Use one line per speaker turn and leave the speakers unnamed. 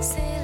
Say